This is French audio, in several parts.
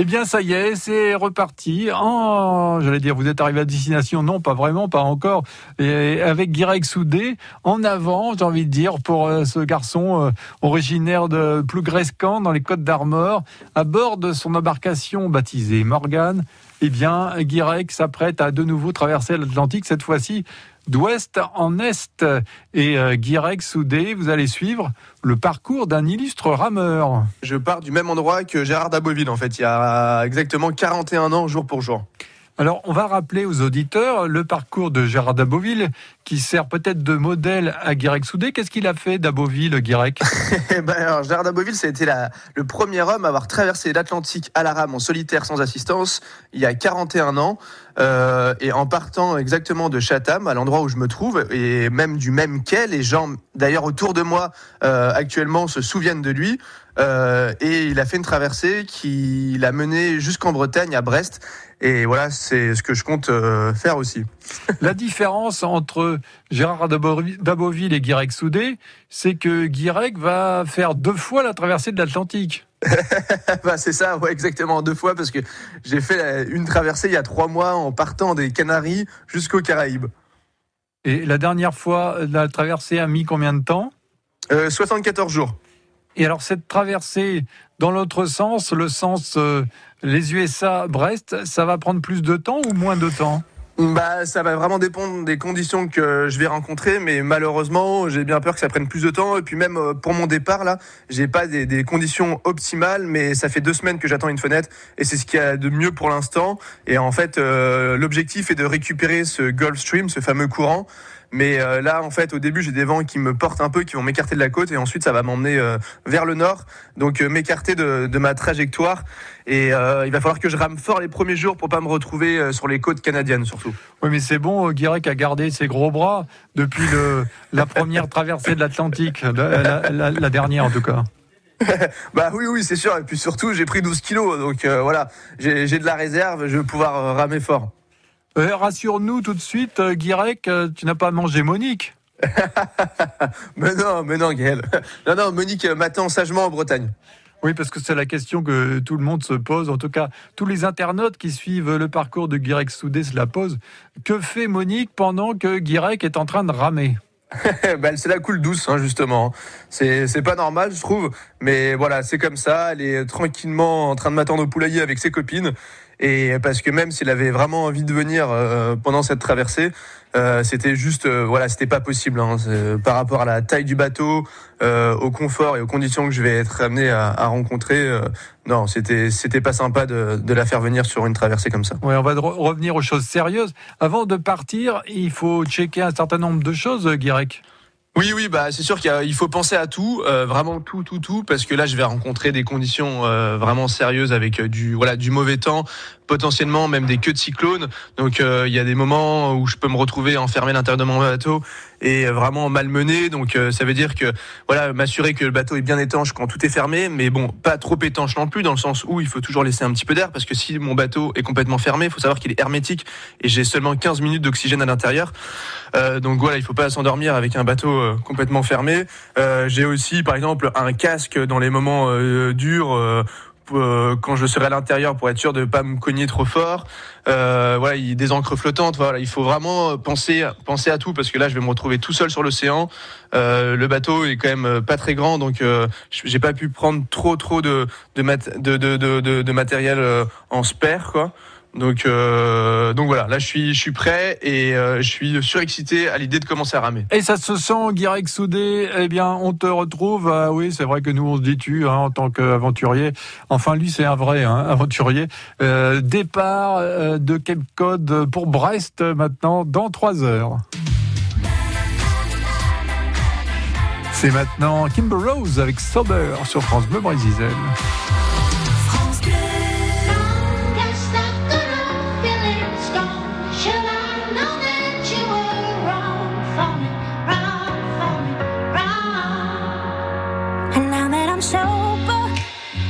Eh bien, ça y est, c'est reparti. En, j'allais dire, vous êtes arrivé à destination. Non, pas vraiment, pas encore. Et avec Guirec Soudé, en avant, j'ai envie de dire, pour euh, ce garçon euh, originaire de Plougrescan, dans les Côtes d'Armor, à bord de son embarcation baptisée Morgan. Eh bien, Guirec s'apprête à de nouveau traverser l'Atlantique, cette fois-ci d'ouest en est. Et euh, Guirec Soudé, vous allez suivre le parcours d'un illustre rameur. Je pars du même endroit que Gérard Daboville, en fait, il y a exactement 41 ans, jour pour jour. Alors, on va rappeler aux auditeurs le parcours de Gérard Daboville, qui sert peut-être de modèle à Guirec Soudé. Qu'est-ce qu'il a fait, Daboville, Guirec? Eh ben, alors, Gérard Daboville, ça le premier homme à avoir traversé l'Atlantique à la rame en solitaire sans assistance il y a 41 ans. Euh, et en partant exactement de Chatham, à l'endroit où je me trouve, et même du même quai, les gens, d'ailleurs autour de moi euh, actuellement, se souviennent de lui. Euh, et il a fait une traversée qui l'a mené jusqu'en Bretagne, à Brest. Et voilà, c'est ce que je compte euh, faire aussi. La différence entre Gérard Daboville et Guirec Soudé, c'est que Guirec va faire deux fois la traversée de l'Atlantique. bah, c'est ça, ouais, exactement, deux fois, parce que j'ai fait une traversée il y a trois mois en partant des Canaries jusqu'aux Caraïbes. Et la dernière fois, la traversée a mis combien de temps? Euh, 74 jours. Et alors cette traversée dans l'autre sens, le sens euh, les USA-Brest, ça va prendre plus de temps ou moins de temps? Bah, ça va vraiment dépendre des conditions que je vais rencontrer, mais malheureusement, j'ai bien peur que ça prenne plus de temps. Et puis même euh, pour mon départ là, j'ai pas des, conditions optimales, mais ça fait deux semaines que j'attends une fenêtre, et c'est ce qu'il y a de mieux pour l'instant. Et en fait, euh, l'objectif est de récupérer ce Gulf Stream, ce fameux courant. Mais euh, là, en fait, au début, j'ai des vents qui me portent un peu, qui vont m'écarter de la côte, et ensuite, ça va m'emmener euh, vers le nord, donc euh, m'écarter de, de ma trajectoire. Et euh, il va falloir que je rame fort les premiers jours pour pas me retrouver euh, sur les côtes canadiennes, surtout. Oui, mais c'est bon, euh, Guirec a gardé ses gros bras depuis le, la première traversée de l'Atlantique, la, la- dernière en tout cas. Bah oui, oui, c'est sûr. Et puis surtout, j'ai pris 12 kilos, donc euh, voilà, j'ai de la réserve, je vais pouvoir ramer fort. Euh, Rassure-nous tout de suite, euh, Guirec, euh, tu n'as pas mangé Monique Mais non, mais non, Gaël. Non, non, Monique m'attend sagement en Bretagne. Oui, parce que c'est la question que tout le monde se pose. En tout cas, tous les internautes qui suivent le parcours de Guirec Soudé se la posent. Que fait Monique pendant que Guirec est en train de ramer? Bah, c'est la coule douce, hein, justement. C'est c'est pas normal, je trouve. Mais voilà, c'est comme ça. Elle est tranquillement en train de m'attendre au poulailler avec ses copines. Et parce que même s'il avait vraiment envie de venir euh, pendant cette traversée, euh, c'était juste, euh, voilà, c'était pas possible. Hein, par rapport à la taille du bateau, au confort et aux conditions que je vais être amené à, à rencontrer, non, c'était c'était pas sympa de, de la faire venir sur une traversée comme ça. Oui, on va revenir aux choses sérieuses. Avant de partir, il faut checker un certain nombre de choses, Guirec. Oui, oui, bah c'est sûr qu'il faut penser à tout, euh, vraiment tout, tout, tout, parce que là, je vais rencontrer des conditions euh, vraiment sérieuses avec euh, du, voilà, du mauvais temps, potentiellement même des queues de cyclone. Donc, euh, il y a des moments où je peux me retrouver enfermé à l'intérieur de mon bateau et vraiment malmené. Donc, euh, ça veut dire que, voilà, m'assurer que le bateau est bien étanche quand tout est fermé, mais bon, pas trop étanche non plus, dans le sens où il faut toujours laisser un petit peu d'air, parce que si mon bateau est complètement fermé, il faut savoir qu'il est hermétique et j'ai seulement 15 minutes d'oxygène à l'intérieur. Euh, donc voilà, il faut pas s'endormir avec un bateau euh, complètement fermé. Euh, J'ai aussi, par exemple, un casque dans les moments euh, durs. Euh, quand je serai à l'intérieur pour être sûr de pas me cogner trop fort, euh, voilà, il y a des encres flottantes. Voilà, il faut vraiment penser penser à tout parce que là, je vais me retrouver tout seul sur l'océan. Euh, le bateau est quand même euh, pas très grand, donc euh, j'ai pas pu prendre trop trop de, de, de, de- de matériel euh, en spare quoi. Donc, euh, donc voilà, là je suis, je suis prêt et euh, je suis surexcité à l'idée de commencer à ramer. Et ça se sent, Guirec Soudé, eh bien, on te retrouve. Ah oui, c'est vrai que nous, on se dit tu hein, en tant qu'aventurier. Enfin, lui, c'est un vrai hein, aventurier. Euh, départ de Cape Cod pour Brest maintenant dans trois heures. C'est maintenant Kimber Rose avec Sober sur France Bleu Brésil.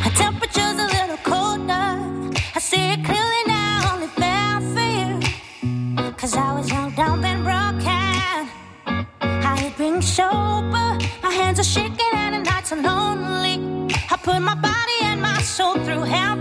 My temperature's a little colder. I see it clearly now, only fell fear. Cause I was on dump and broadcast. I bring sober. My hands are shaking and the nights are lonely. I put my body and my soul through hell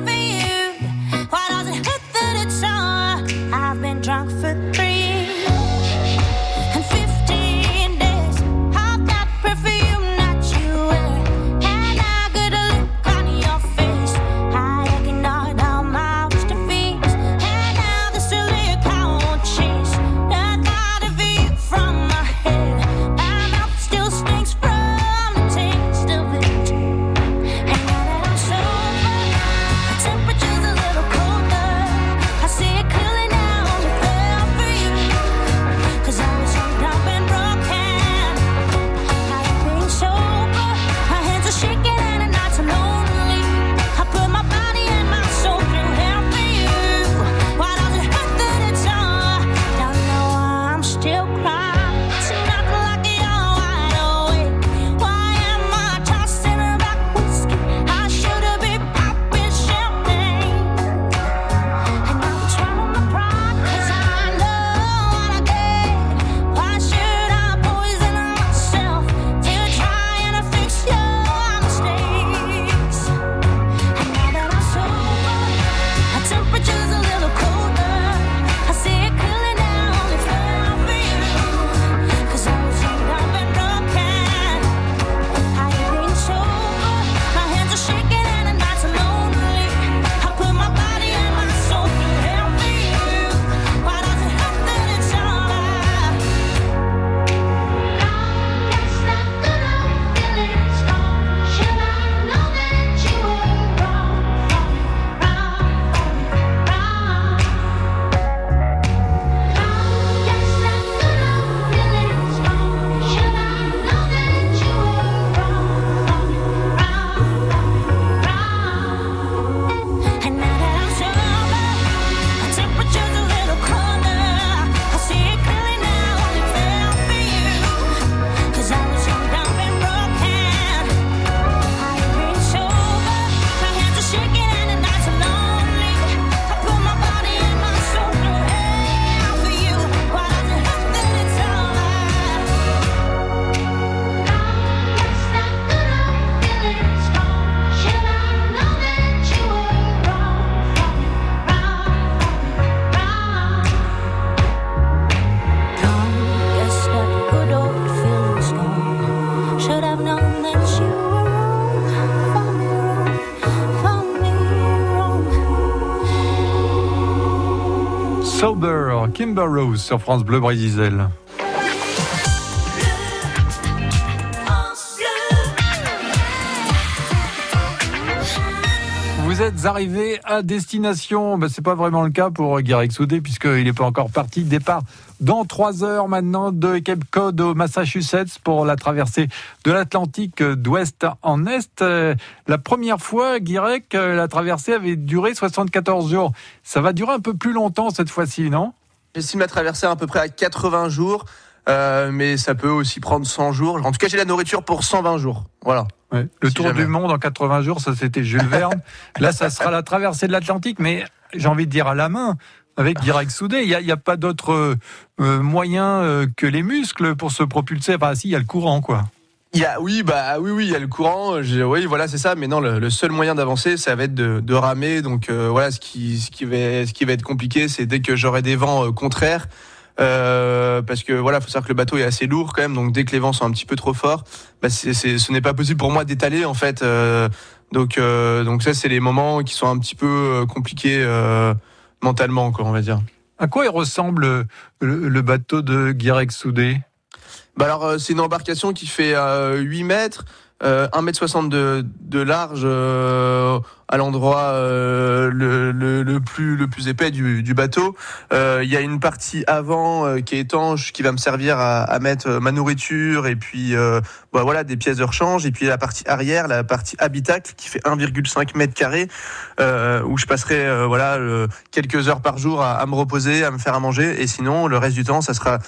Kimber Rose sur France Bleu Brésil. Vous êtes arrivé à destination. Ben, c'est pas vraiment le cas pour Guirec Soudé puisqu'il n'est pas encore parti. Départ dans trois heures maintenant de Cape Cod au Massachusetts pour la traversée de l'Atlantique d'ouest en est. Euh, La première fois, Guirec, euh, la traversée avait duré 74 jours. Ça va durer un peu plus longtemps cette fois-ci, non? J'estime la traversée à peu près à 80 jours, euh, mais ça peut aussi prendre 100 jours. En tout cas, j'ai la nourriture pour 120 jours. Voilà. Ouais. Le Si tour jamais. du monde en 80 jours, ça c'était Jules Verne. Là, ça sera la traversée de l'Atlantique, mais j'ai envie de dire à la main, avec Guirec Soudé. Il n'y a, pas d'autre euh, moyen euh, que les muscles pour se propulser. Enfin, si, il y a le courant, quoi. Il y a, oui, bah oui, oui, il y a le courant. Oui, voilà, c'est ça. Mais non, le, seul moyen d'avancer, ça va être de, ramer. Donc euh, voilà, ce qui, ce qui va, ce qui va être compliqué, c'est dès que j'aurai des vents euh, contraires. Euh, parce que voilà, faut savoir que le bateau est assez lourd quand même, donc dès que les vents sont un petit peu trop forts, bah, ce n'est pas possible pour moi d'étaler en fait. Donc, donc ça, c'est les moments qui sont un petit peu compliqués mentalement, quoi, on va dire. À quoi il ressemble le, le bateau de Guirec Soudé? Bah alors euh, c'est une embarcation qui fait euh, 8 mètres, euh, 1 mètre 60 de, de large euh, à l'endroit euh, le, le, le plus le plus épais du, du bateau. Euh, Il y a une partie avant euh, qui est étanche qui va me servir à, à mettre ma nourriture et puis euh, bah, voilà des pièces de rechange et puis la partie arrière, la partie habitacle qui fait 1,5 mètre carré où je passerai voilà quelques heures par jour à, à me reposer, à me faire à manger et sinon le reste du temps ça sera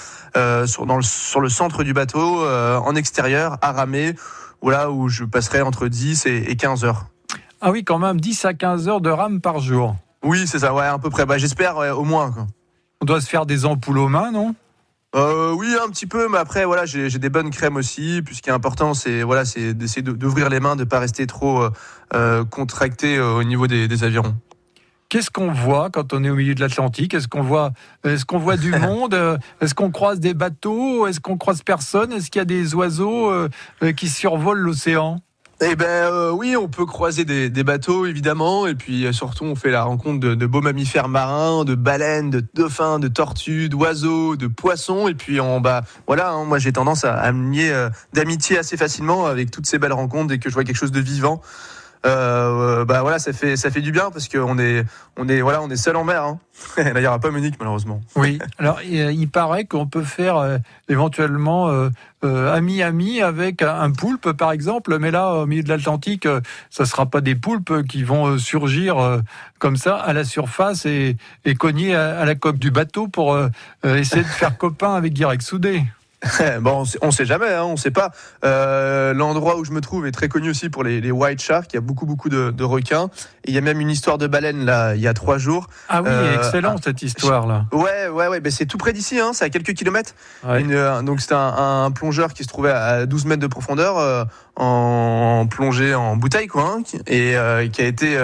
sur, dans le, sur le centre du bateau, en extérieur, à ramer, voilà, où je passerai entre 10 et, et 15 heures. Ah oui, quand même, 10 à 15 heures de rame par jour. Oui, c'est ça, ouais, à peu près. Bah, J'espère ouais, au moins. Quoi. On doit se faire des ampoules aux mains, non? Euh, oui, un petit peu, mais après, voilà, j'ai des bonnes crèmes aussi. Puis ce qui est important, c'est voilà, c'est d'essayer de- d'ouvrir les mains, de pas rester trop euh, euh, contracté euh, au niveau des, des avirons. Qu'est-ce qu'on voit quand on est au milieu de l'Atlantique? Est-ce qu'on voit, est-ce qu'on voit du monde? Euh, Est-ce qu'on croise des bateaux? Est-ce qu'on croise personne? Est-ce qu'il y a des oiseaux euh, euh, qui survolent l'océan? Eh ben euh, oui, on peut croiser des, des bateaux évidemment, et puis surtout on fait la rencontre de, de beaux mammifères marins, de baleines, de dauphins, de tortues, d'oiseaux, de poissons, et puis on bah voilà, hein, moi j'ai tendance à, à me lier euh, d'amitié assez facilement avec toutes ces belles rencontres dès que je vois quelque chose de vivant. Euh, euh, bah voilà, ça fait ça fait du bien parce qu'on est on est voilà on est seul en mer. Hein. Là il aura pas Monique malheureusement. Oui. Alors, il il paraît qu'on peut faire euh, éventuellement euh, euh, ami-ami avec un poulpe, par exemple. Mais là, au milieu de l'Atlantique, euh, ça sera pas des poulpes qui vont euh, surgir euh, comme ça à la surface et, et cogner à, à la coque du bateau pour euh, euh, essayer de faire copain avec Guirec Soudé. bon, on sait, jamais, hein, on sait pas. Euh, L'endroit où je me trouve est très connu aussi pour les, les white sharks. Il y a beaucoup beaucoup de, de requins. Et il y a même une histoire de baleine là, il y a trois jours. Ah oui, Euh, excellent cette histoire-là. Ouais, ouais, ouais. Ben c'est tout près d'ici. Hein, c'est à quelques kilomètres. Ouais. Une, euh, donc c'était un, un plongeur qui se trouvait à 12 mètres de profondeur euh, en plongée en bouteille, quoi, hein, et euh, qui a été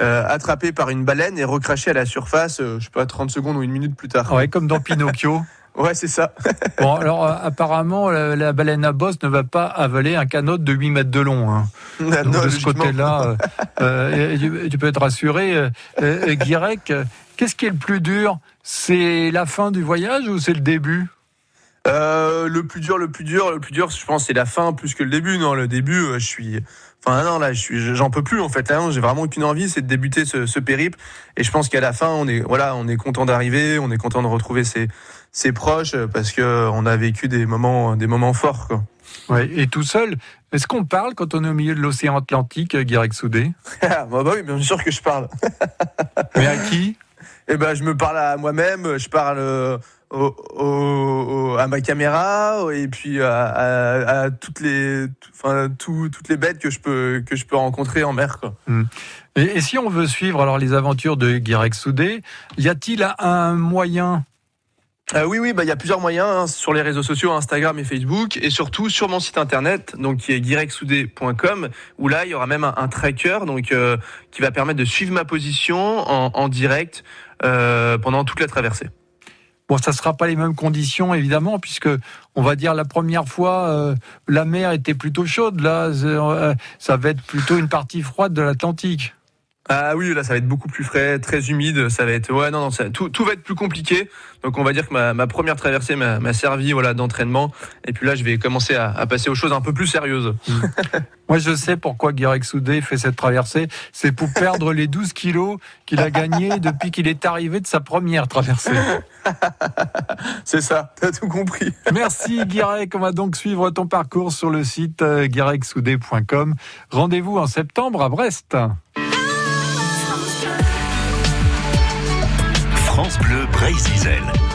attrapé par une baleine et recraché à la surface. je sais pas, 30 secondes ou une minute plus tard. Ouais, comme dans Pinocchio. Ouais, c'est ça. Bon, alors euh, apparemment, la, la baleine à bosse ne va pas avaler un canot de 8 mètres de long. hein. Donc, Non, de ce côté-là, euh, euh, tu, tu peux être rassuré. Euh, Guirec, qu'est-ce qui est le plus dur? C'est la fin du voyage ou c'est le début? Euh, le plus dur, le plus dur, le plus dur, je pense, c'est la fin plus que le début. Non, le début, je suis, enfin non, là, je suis, j'en peux plus en fait. Là, j'ai vraiment qu'une envie, c'est de débuter ce, ce périple. Et je pense qu'à la fin, on est, voilà, on est content d'arriver, on est content de retrouver ses, ses proches euh, parce que euh, on a vécu des moments, des moments forts. Quoi. ouais. Et tout seul, est-ce qu'on parle quand on est au milieu de l'océan Atlantique, euh, Guirec Soudé bah, bah oui, bien sûr que je parle. Mais à qui Et ben, je me parle à moi-même, je parle. euh, au, à ma caméra et puis à, à- à toutes les enfin tout- toutes les bêtes que je peux que je peux rencontrer en mer quoi. et, et si on veut suivre alors les aventures de Guirec Soudé, y a-t-il un moyen Euh, oui, oui, bah, il y a plusieurs moyens hein, sur les réseaux sociaux, Instagram et Facebook, et surtout sur mon site internet, donc qui est guirecsoudé.com, où là il y aura même un, tracker, donc euh, qui va permettre de suivre ma position en, direct euh, pendant toute la traversée. Bon, ça sera pas les mêmes conditions évidemment, puisque on va dire la première fois la mer était plutôt chaude. Là, ça va être plutôt une partie froide de l'Atlantique. Ah oui, là ça va être beaucoup plus frais, très humide, ça va être ouais non non ça, tout, tout va être plus compliqué. Donc on va dire que ma, ma première traversée m'a servi voilà d'entraînement et puis là je vais commencer à, à passer aux choses un peu plus sérieuses. Moi, je sais pourquoi Guirec Soudé fait cette traversée. C'est pour perdre les 12 kilos qu'il a gagnés depuis qu'il est arrivé de sa première traversée. C'est ça, t'as tout compris. Merci Guirec. On va donc suivre ton parcours sur le site euh, guirecsoudé.com. Rendez-vous en septembre à Brest. Bleu Brésil.